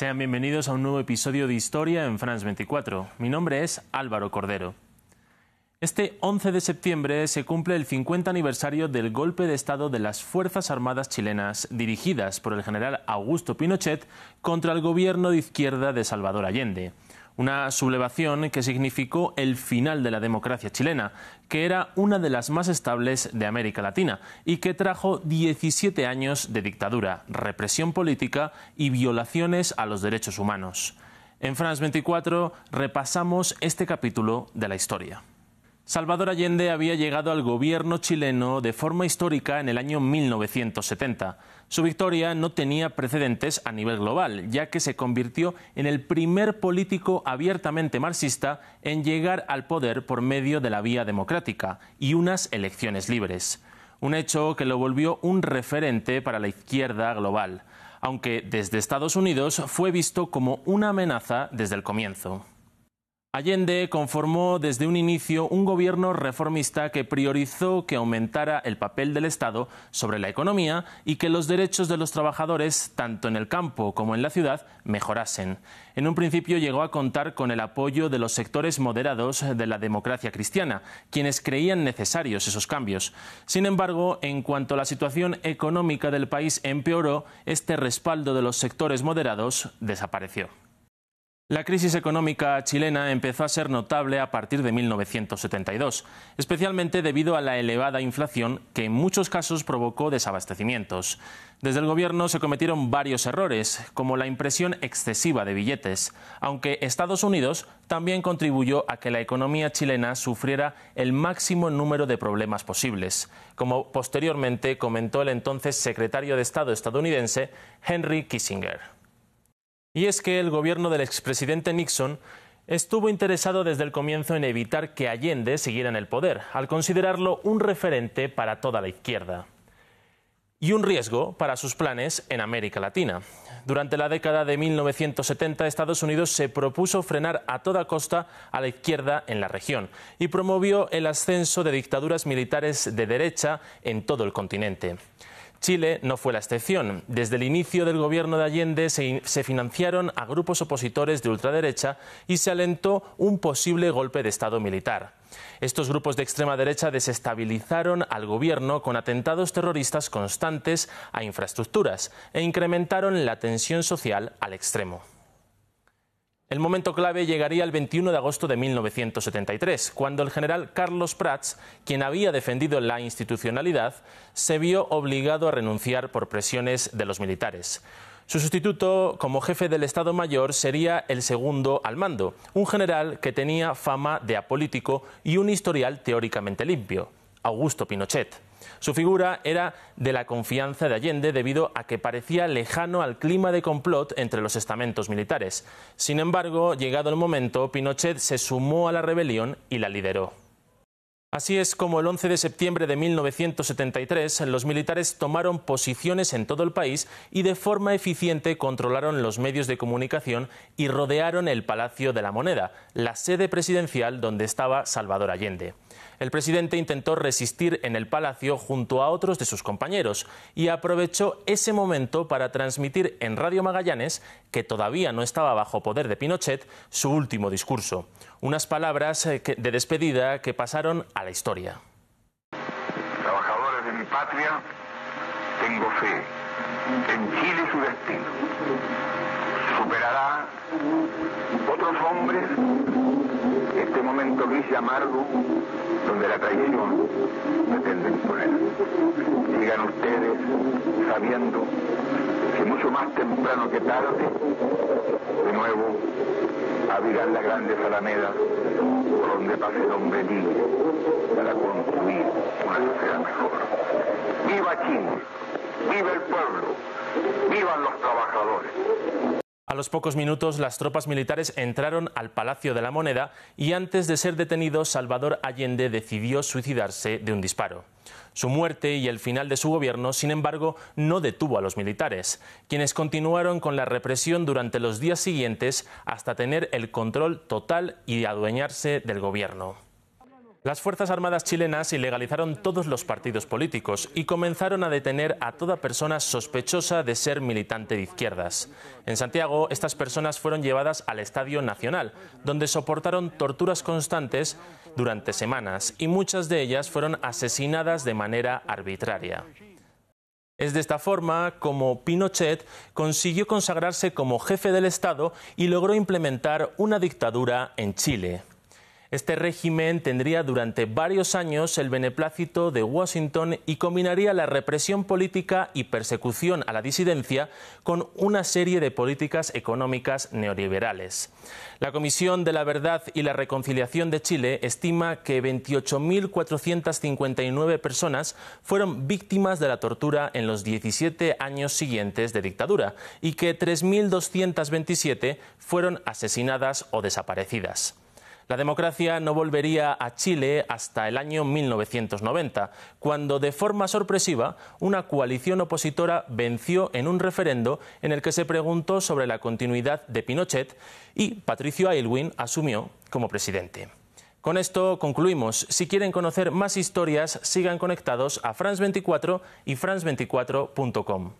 Sean bienvenidos a un nuevo episodio de Historia en France 24. Mi nombre es Álvaro Cordero. Este 11 de septiembre se cumple el 50 aniversario del golpe de Estado de las Fuerzas Armadas chilenas dirigidas por el general Augusto Pinochet contra el gobierno de izquierda de Salvador Allende. Una sublevación que significó el final de la democracia chilena, que era una de las más estables de América Latina y que trajo 17 años de dictadura, represión política y violaciones a los derechos humanos. En France 24 repasamos este capítulo de la historia. Salvador Allende había llegado al gobierno chileno de forma histórica en el año 1970. Su victoria no tenía precedentes a nivel global, ya que se convirtió en el primer político abiertamente marxista en llegar al poder por medio de la vía democrática y unas elecciones libres. Un hecho que lo volvió un referente para la izquierda global, aunque desde Estados Unidos fue visto como una amenaza desde el comienzo. Allende conformó desde un inicio un gobierno reformista que priorizó que aumentara el papel del Estado sobre la economía y que los derechos de los trabajadores, tanto en el campo como en la ciudad, mejorasen. En un principio llegó a contar con el apoyo de los sectores moderados de la democracia cristiana, quienes creían necesarios esos cambios. Sin embargo, en cuanto la situación económica del país empeoró, este respaldo de los sectores moderados desapareció. La crisis económica chilena empezó a ser notable a partir de 1972, especialmente debido a la elevada inflación que en muchos casos provocó desabastecimientos. Desde el gobierno se cometieron varios errores, como la impresión excesiva de billetes, aunque Estados Unidos también contribuyó a que la economía chilena sufriera el máximo número de problemas posibles, como posteriormente comentó el entonces secretario de Estado estadounidense Henry Kissinger. Y es que el gobierno del expresidente Nixon estuvo interesado desde el comienzo en evitar que Allende siguiera en el poder, al considerarlo un referente para toda la izquierda y un riesgo para sus planes en América Latina. Durante la década de 1970, Estados Unidos se propuso frenar a toda costa a la izquierda en la región y promovió el ascenso de dictaduras militares de derecha en todo el continente. Chile no fue la excepción. Desde el inicio del gobierno de Allende se, financiaron a grupos opositores de ultraderecha y se alentó un posible golpe de Estado militar. Estos grupos de extrema derecha desestabilizaron al gobierno con atentados terroristas constantes a infraestructuras e incrementaron la tensión social al extremo. El momento clave llegaría el 21 de agosto de 1973, cuando el general Carlos Prats, quien había defendido la institucionalidad, se vio obligado a renunciar por presiones de los militares. Su sustituto como jefe del Estado Mayor sería el segundo al mando, un general que tenía fama de apolítico y un historial teóricamente limpio, Augusto Pinochet. Su figura era de la confianza de Allende debido a que parecía lejano al clima de complot entre los estamentos militares. Sin embargo, llegado el momento, Pinochet se sumó a la rebelión y la lideró. Así es como el 11 de septiembre de 1973 los militares tomaron posiciones en todo el país y de forma eficiente controlaron los medios de comunicación y rodearon el Palacio de la Moneda, la sede presidencial donde estaba Salvador Allende el presidente intentó resistir en el palacio junto a otros de sus compañeros y aprovechó ese momento para transmitir en Radio Magallanes, que todavía no estaba bajo poder de Pinochet, su último discurso. Unas palabras eh, de despedida que pasaron a la historia. Trabajadores de mi patria, tengo fe en Chile su destino. Superará otros hombres este momento gris y amargo donde la traición pretende imponer. Sigan ustedes sabiendo que mucho más temprano que tarde, de nuevo, abrirán las grandes alamedas libre para construir una mejor. ¡Viva! ¡Viva el pueblo! ¡Vivan los trabajadores! A los pocos minutos, las tropas militares entraron al Palacio de la Moneda y antes de ser detenido, Salvador Allende decidió suicidarse de un disparo. Su muerte y el final de su gobierno, sin embargo, no detuvo a los militares, quienes continuaron con la represión durante los días siguientes hasta tener el control total y adueñarse del gobierno. Las Fuerzas Armadas chilenas ilegalizaron todos los partidos políticos y comenzaron a detener a toda persona sospechosa de ser militante de izquierdas. En Santiago, estas personas fueron llevadas al Estadio Nacional, donde soportaron torturas constantes durante semanas y muchas de ellas fueron asesinadas de manera arbitraria. Es de esta forma como Pinochet consiguió consagrarse como jefe del Estado y logró implementar una dictadura en Chile. Este régimen tendría durante varios años el beneplácito de Washington y combinaría la represión política y persecución a la disidencia con una serie de políticas económicas neoliberales. La Comisión de la Verdad y la Reconciliación de Chile estima que 28.459 personas fueron víctimas de la tortura en los 17 años siguientes de dictadura y que 3.227 fueron asesinadas o desaparecidas. La democracia no volvería a Chile hasta el año 1990, cuando de forma sorpresiva una coalición opositora venció en un referendo en el que se preguntó sobre la continuidad de Pinochet y Patricio Aylwin asumió como presidente. Con esto concluimos. Si quieren conocer más historias, sigan conectados a France24 y france24.com.